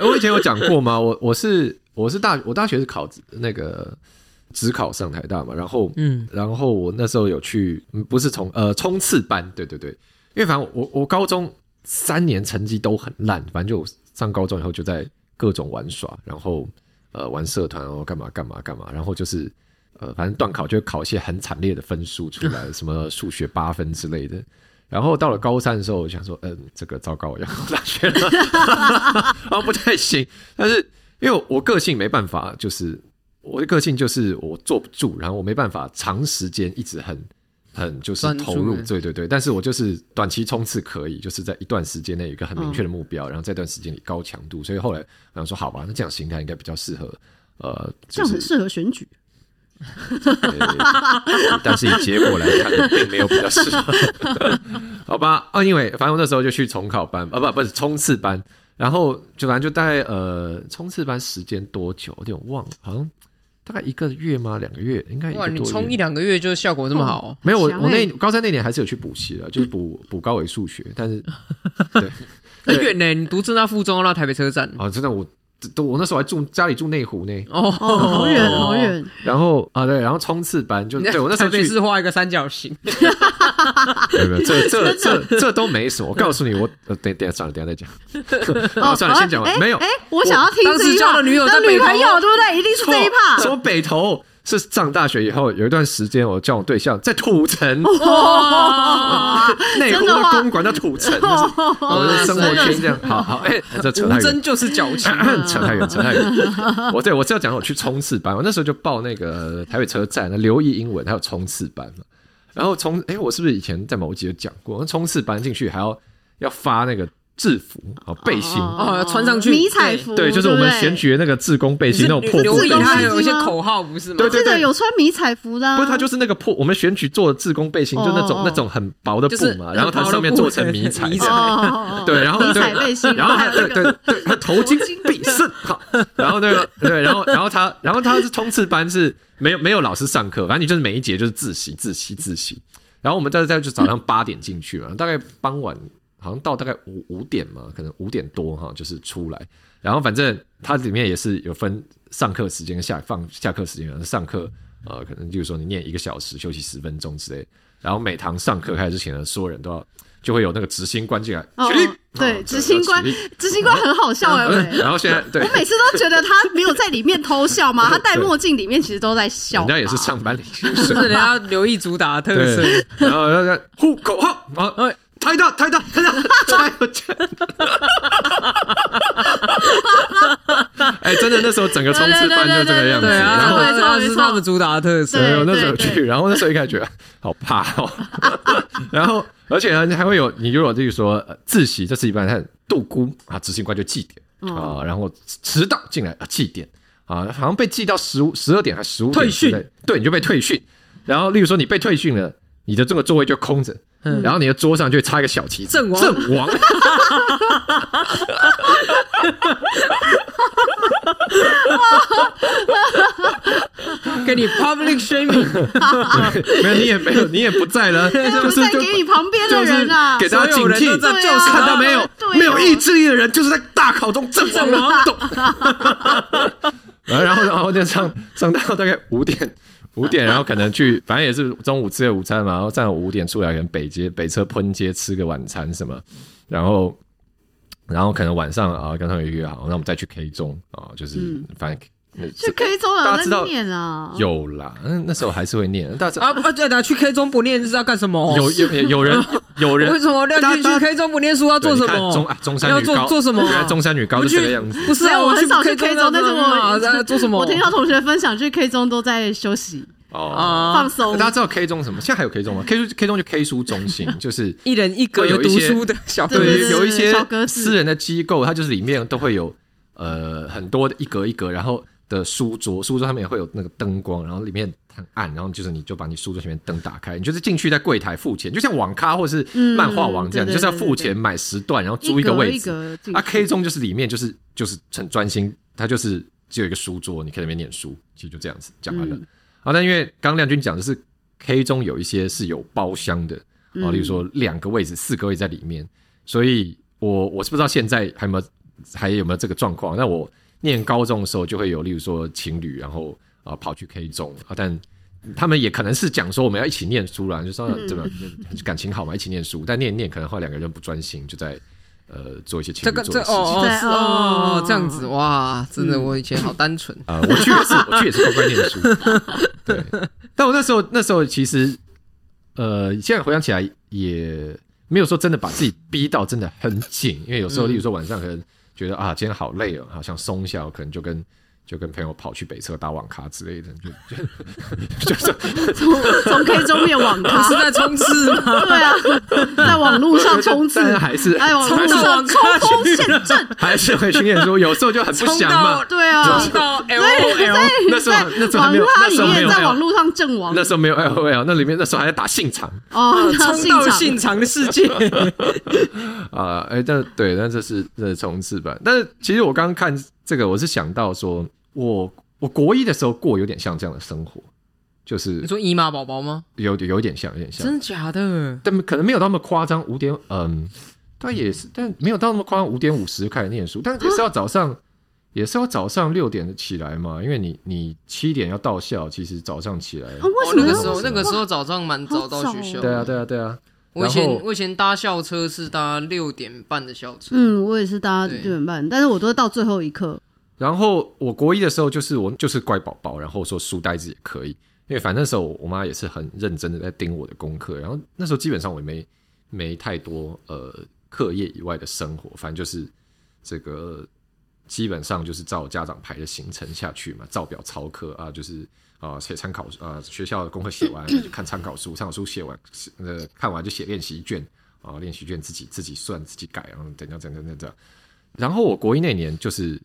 我以前有讲过吗？我我是我是大我大学是考那个只考上台大嘛，然后嗯，然后我那时候有去，不是从呃冲刺班，对对对，因为反正我我高中三年成绩都很烂，反正就上高中以后就在各种玩耍，然后呃玩社团哦干嘛干嘛干嘛，然后就是呃反正段考就会考一些很惨烈的分数出来，<laughs> 什么数学八分之类的。然后到了高三的时候，我想说，嗯，这个糟糕，我要考大学了，然后不太行。但是因为我个性没办法，就是我的个性就是我坐不住，然后我没办法长时间一直很很就是投入，对对对。但是我就是短期冲刺可以，就是在一段时间内有一个很明确的目标，嗯、然后在一段时间里高强度。所以后来我想说，好吧，那这样形态应该比较适合，呃，就是、这样很适合选举。<laughs> 但是以结果来看，并没有比较适合，<laughs> 好吧？啊，因为反正我那时候就去重考班，啊不不是冲刺班，然后就反正就大概呃冲刺班时间多久，有点忘了，好像大概一个月吗？两个月？应该哇，你冲一两个月就效果这么好？哦、没有，我我那高三那年还是有去补习的，就是补 <laughs> 补高维数学，但是对，很远呢，你读正大附中到台北车站啊，真的我。都我那时候还住家里住内湖呢，哦，好远好远。然后啊对，然后冲刺班就对我那时候去是画一个三角形，<laughs> 没有没有，这这这这都没什么。我告诉你，我等等下算了，等下再讲。<laughs> 哦，算了，先讲完。没有，哎，我想要听这一趴。女友的女朋友对不对？一定是这一趴。什么北投？是上大学以后有一段时间，我交往对象在土城，<laughs> <laughs> 内湖的公馆叫土城，<laughs> 我的生活圈这样。好好，哎，这扯太远，真就是矫情，扯太远，扯太远。我对我是要讲我去冲刺班，我那时候就报那个台北车站的留意英文，还有冲刺班嘛。然后冲，哎，我是不是以前在某集有讲过？冲刺班进去还要要发那个。制服啊，背心。哦，穿上去迷彩服，对，就是我们选举的那个志工背心那种破布背心，它有一些口号不是吗？对对对，有穿迷彩服的，不是，它就是那个破，我们选举做的志工背心，就那种那种很薄的布嘛，然后它上面做成迷彩，对，然后迷彩背心，然后还对对对，它头巾必胜，好，然后那个对，然后然后他然后他是冲刺班是没有没有老师上课，反正你就是每一节就是自习自习自习，然后我们在在就早上八点进去了，大概傍晚。好像到大概五五点嘛，可能五点多哈，就是出来。然后反正它里面也是有分上课时间下放下课时间。上课呃，可能就是说你念一个小时，休息十分钟之类。然后每堂上课开始之前呢，所有人都要就会有那个执行官进来。哦，对，执行官，执行官很好笑哎。<laughs> 然后现在，对，我每次都觉得他没有在里面偷笑吗，<laughs> 他戴墨镜里面其实都在笑。人家也是上班领 <laughs> 是人家留意主打的特色。然后要要呼口号啊。太大太大太大太有钱！<laughs> <laughs> 哎，真的那时候整个冲刺班就这个样子，然后那是他们主打的特色。我那时候去，然后那时候一开始觉得好怕哦。然后而且呢，还会有你如果就是说自习，这是一般他度孤啊，执行官就记点啊，然后迟到进来啊记点啊，好像被记到十五十二点还十五点退训，对，你就被退训。然后例如说你被退训了，你的这个座位就空着。然后你的桌上就会插一个小旗子，阵亡，阵亡。给你 public shaming，<laughs> 没有你也没有你也不在了，就是在给你旁边的人啊，给大家警惕，就是看到没有没有意志力的人，就是在大考中阵亡了。<laughs> 然后然后就上上到大概五点五点，然后可能去，反正也是中午吃个午餐嘛，然后站五点出来，可能北街北车喷街吃个晚餐什么，然后。然后可能晚上啊，跟他们约好，那我们再去 K 中啊，就是、嗯、反正去 K 中了，大家知道念啊，有啦，嗯，那时候还是会念，大家啊啊对的，去 K 中不念是要干什么？有有有人有人 <laughs> 为什么亮君去 K 中不念书要做什么？中啊中山女高要做做什么？中山女高就这个样子，不是啊，我很少去 K 中，但是我在做什么？我听到同学分享去 K 中都在休息。哦，放松。大家知道 K 中什么？现在还有 K 中吗？K 中 K 中就 K 书中心，<laughs> 就是一人一格有读书的小格对，有一些私人的机构，它就是里面都会有呃很多的一格一格，然后的书桌，书桌上面也会有那个灯光，然后里面很暗，然后就是你就把你书桌前面灯打开，你就是进去在柜台付钱，就像网咖或是漫画王这样，就是要付钱买时段，然后租一个位置。啊，K 中就是里面就是就是很专心，它就是只有一个书桌，你可以在那边念书，其实就这样子讲完了。啊，但因为刚亮君讲的是 K 中有一些是有包厢的啊，例如说两个位置、四个位在里面，所以我我是不知道现在还有没有还有没有这个状况。那我念高中的时候就会有，例如说情侣，然后啊跑去 K 中啊，但他们也可能是讲说我们要一起念书啦，就说怎么感情好嘛，一起念书，但念念可能后来两个人不专心，就在。呃，做一些情侣做的事情，哦哦，这样子哇，真的，我以前好单纯。啊，我去也是，我去也是乖乖念书，对。但我那时候那时候其实，呃，现在回想起来也没有说真的把自己逼到真的很紧，因为有时候，例如说晚上可能觉得啊，今天好累哦，好像松一下，我可能就跟。就跟朋友跑去北侧打网咖之类的，就 <laughs> 就就是从从 K 中变网咖，是在冲刺吗？对啊，在网络上冲刺，还是。哎，网络上冲锋陷阵，还是会训练说有时候就很不想嘛。对啊，冲到 L O L，那时候那时候还没有，那时候没有在网络上阵亡，那时候没有 L O L，那里面那时候还在打信长哦，冲到信长的世界。<laughs> 啊，哎，但对，但这是这是冲刺版，但是其实我刚刚看这个，我是想到说。我我国一的时候过有点像这样的生活，就是你说姨妈宝宝吗？有有点像，有点像，真的假的？但可能没有那么夸张。五点，嗯，但也是，但没有到那么夸张。五点五十开始念书，但也是要早上，啊、也是要早上六点起来嘛，因为你你七点要到校，其实早上起来。啊、为什么、哦、那个时候那个时候早上蛮早到学校？对啊对啊对啊。我以前我以前搭校车是搭六点半的校车，嗯，我也是搭六点半，但是我都是到最后一刻。然后我国一的时候，就是我就是乖宝宝，然后说书呆子也可以，因为反正那时候我妈也是很认真的在盯我的功课。然后那时候基本上我也没没太多呃课业以外的生活，反正就是这个基本上就是照家长排的行程下去嘛，照表操课啊，就是啊写参考啊学校的功课写完就 <laughs> 看参考书，参考书写完呃看完就写练习卷啊，练习卷自己自己算自己改，然后怎样怎样怎样怎样。然后我国一那年就是。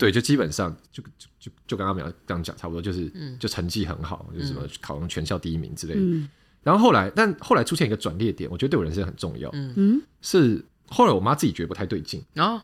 对，就基本上就就就就刚刚苗刚讲差不多，就是就成绩很好，嗯、就是什么考上全校第一名之类的。嗯、然后后来，但后来出现一个转捩点，我觉得对我人生很重要。嗯，是后来我妈自己觉得不太对劲啊。哦、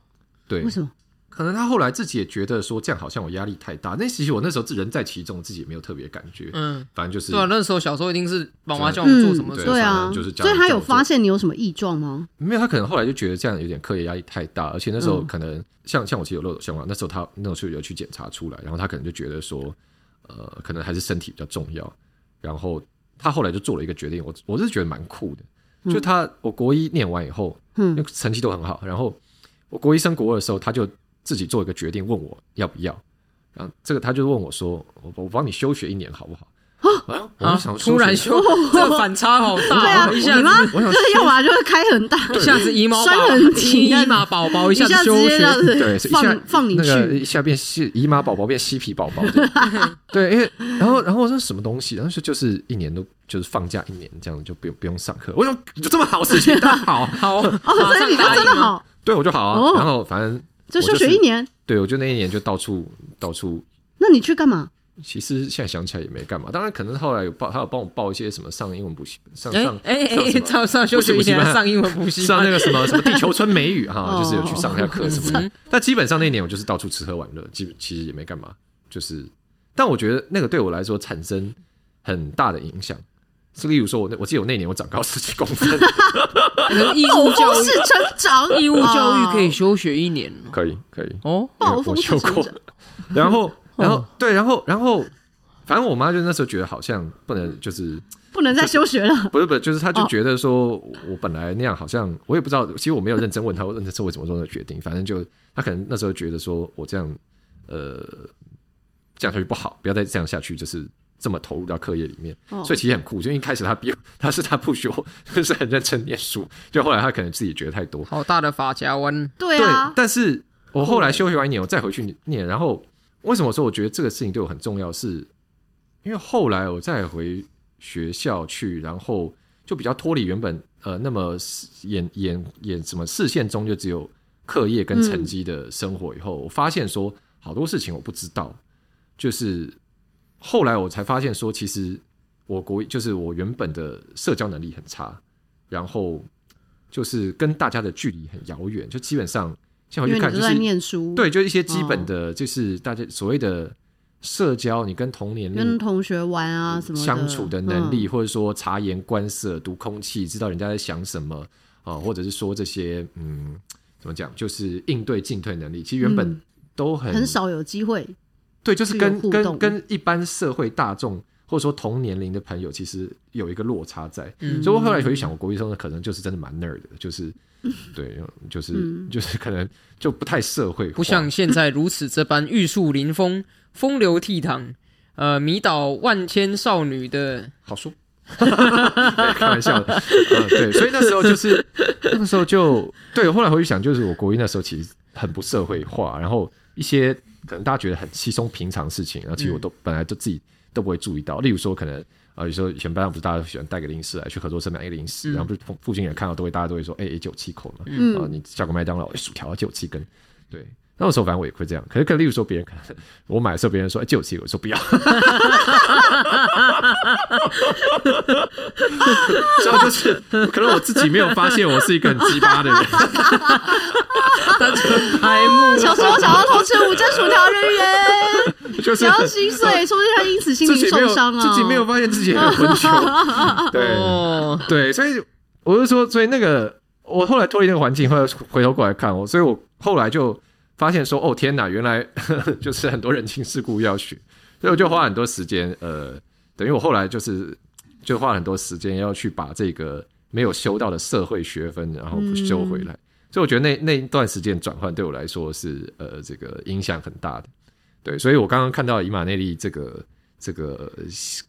对，为什么？可能他后来自己也觉得说这样好像我压力太大，那其实我那时候人在其中，自己也没有特别感觉。嗯，反正就是。对啊，那时候小时候一定是妈妈叫我们做什么，对啊，就是这样。所以他有发现你有什么异状吗？没有，他可能后来就觉得这样有点课业压力太大，而且那时候可能像像我其实有漏斗相关，那时候他那时候有去检查出来，然后他可能就觉得说，呃，可能还是身体比较重要，然后他后来就做了一个决定，我我是觉得蛮酷的，就他我国一念完以后，嗯，成绩都很好，然后我国一升国二的时候，他就。自己做一个决定，问我要不要，然后这个他就问我说：“我我帮你休学一年好不好？”啊，我想突然休，这个反差好大。对啊，你妈这 <laughs> 要么就是开很大，一下子姨妈宝宝，姨妈宝宝一下子休学，对，放放你去，一下变西姨妈宝宝变嬉皮宝宝，<laughs> 对，因为然后然后我说什么东西，然后说就是一年都就是放假一年这样，就不用不用上课。我说就这么好事情，好。<laughs> 好哦，所以你真的好，对我就好啊。然后反正。就休学一年，对，我就那一年就到处到处。那你去干嘛？其实现在想起来也没干嘛，当然可能后来有报，他有帮我报一些什么上英文补习，上上哎哎上上休学一年上英文补习，上那个什么什么地球村美语哈，<laughs> 就是有去上一下课什么的。但基本上那一年我就是到处吃喝玩乐，基其实也没干嘛，就是但我觉得那个对我来说产生很大的影响。是例如说，我那我记得我那年我长高十几公分，<laughs> 义务教育是成长，义务教育可以休学一年，可以可以。哦，我修过。然后然后对，然后然后反正我妈就那时候觉得好像不能就是不能再休学了，不是不是，就是她就觉得说我本来那样好像我也不知道，其实我没有认真问她，我认真是为什么做那个决定，反正就她可能那时候觉得说我这样呃这样下去不好，不要再这样下去，就是。这么投入到课业里面，所以其实很酷。就一开始他逼，<laughs> 他是他不学，<laughs> 就是很认真念书。就后来他可能自己觉得太多，好大的法家湾。对啊，但是我后来休学完一年，我再回去念。然后为什么说我觉得这个事情对我很重要？是因为后来我再回学校去，然后就比较脱离原本呃那么眼眼眼什么视线中就只有课业跟成绩的生活。以后我发现说好多事情我不知道，就是。后来我才发现，说其实我国就是我原本的社交能力很差，然后就是跟大家的距离很遥远，就基本上像我去看就是念书，对，就一些基本的，就是大家所谓的社交，你跟同年龄跟同学玩啊什么相处的能力，或者说察言观色、读空气，知道人家在想什么啊，或者是说这些嗯，怎么讲，就是应对进退能力，其实原本都很很少有机会。对，就是跟跟跟一般社会大众或者说同年龄的朋友，其实有一个落差在。嗯、所以我后来回去想，我国一生的可能就是真的蛮 nerd 的，就是 <laughs> 对，就是、嗯、就是可能就不太社会，不像现在如此这般玉树临风、风流倜傥，呃，迷倒万千少女的好书。开玩笑的，呃，对，所以那时候就是那个时候就对。后来回去想，就是我国一那时候其实很不社会化，然后一些。可能大家觉得很稀松平常的事情，然后其实我都、嗯、本来就自己都不会注意到。例如说，可能啊，有时候以前班上不是大家都喜欢带个零食来去合作社买一个零食，嗯、然后不是附近人看到都会大家都会说，哎、欸，九七口嘛，嗯、啊，你叫个麦当劳，欸、薯条九七根，对。那个时候反正我也会这样，可是可能例如说别人可能我买的时候别人说哎借我七个，我说不要，所以就是可能我自己没有发现我是一个很鸡巴的人，小时候想要偷吃五根薯条人员，就是要心碎，说不定他因此心灵受伤啊。自己没有发现自己很混球，<laughs> 对对，所以我就说，所以那个我后来脱离那个环境，后来回头过来看我，所以我后来就。发现说哦天哪，原来呵 <laughs> 呵就是很多人情世故要学，所以我就花很多时间，呃，等于我后来就是就花很多时间要去把这个没有修到的社会学分，然后修回来。嗯、所以我觉得那那一段时间转换对我来说是呃这个影响很大的。对，所以我刚刚看到以马内利这个这个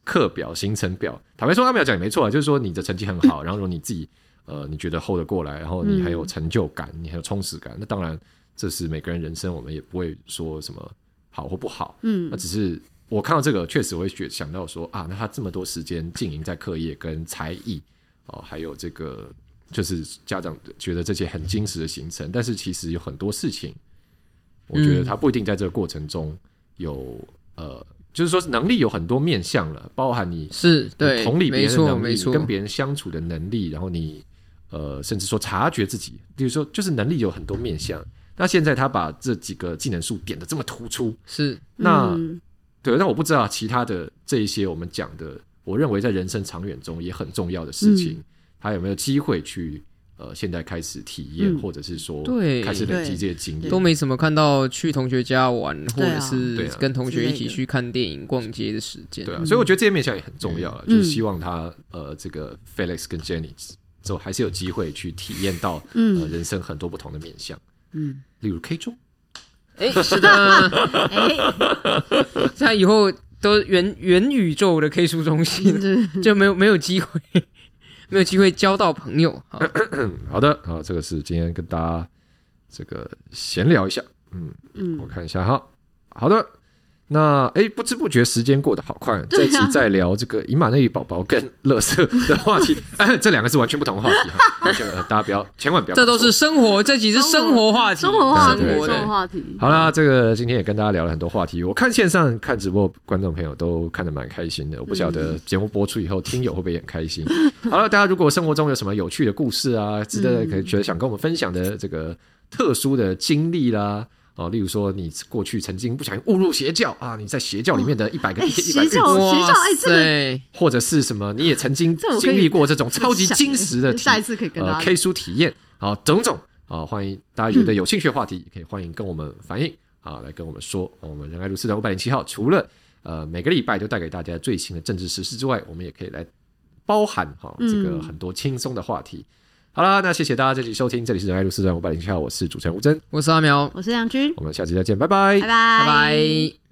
课表行程表，坦白说他没有讲也没错啊，就是说你的成绩很好，然后说你自己呃你觉得 hold 得过来，然后你还有成就感，你还有充实感，那当然。这是每个人人生，我们也不会说什么好或不好，嗯，那只是我看到这个，确实我会觉想到说啊，那他这么多时间经营在课业跟才艺哦，还有这个就是家长觉得这些很精实的行程，但是其实有很多事情，我觉得他不一定在这个过程中有、嗯、呃，就是说能力有很多面向了，包含你是对同理别人的能力，跟别人相处的能力，然后你呃，甚至说察觉自己，比如说就是能力有很多面向。那现在他把这几个技能数点的这么突出，是。那、嗯、对，那我不知道其他的这一些我们讲的，我认为在人生长远中也很重要的事情，他、嗯、有没有机会去呃，现在开始体验，嗯、或者是说对。开始累积这些经验，都没什么看到去同学家玩，或者是跟同学一起去看电影、逛街的时间。对啊，所以我觉得这些面向也很重要就是希望他呃，这个 Felix 跟 Jenny 之后还是有机会去体验到呃人生很多不同的面向。嗯，例如 K 中，哎，是的，<laughs> 哎，像以后都元元宇宙的 K 书中心，就没有没有机会，没有机会交到朋友。好，<coughs> 好的，好，这个是今天跟大家这个闲聊一下，嗯嗯，我看一下哈，好的。那哎，不知不觉时间过得好快，这一期在聊这个以马内利宝宝跟乐色的话题，<laughs> 哎，这两个是完全不同的话题哈，大家不要，千万不要，这都是生活，这集是生活话题，生活话题，生活话题。好啦，这个今天也跟大家聊了很多话题，我看线上看直播观众朋友都看得蛮开心的，我不晓得节目播出以后听友会不会也很开心。好了，大家如果生活中有什么有趣的故事啊，值得可以觉得想跟我们分享的这个特殊的经历啦。哦，例如说你过去曾经不小心误入邪教啊，你在邪教里面的一百个一邪教邪教哎，这个或者是什么，你也曾经经历过这种超级金石的 <laughs> 下一次可以跟呃 K 书体验啊，种种啊，欢迎大家觉得有兴趣的话题，也可以欢迎跟我们反映啊，来跟我们说。我们仁爱路四段五百零七号，除了呃每个礼拜都带给大家最新的政治时事之外，我们也可以来包含哈这个很多轻松的话题。好啦，那谢谢大家这期收听，这里是仁爱路四段五百零七号，我是主持人吴真，我是阿苗，我是杨军，我们下期再见，拜拜，拜拜，拜拜。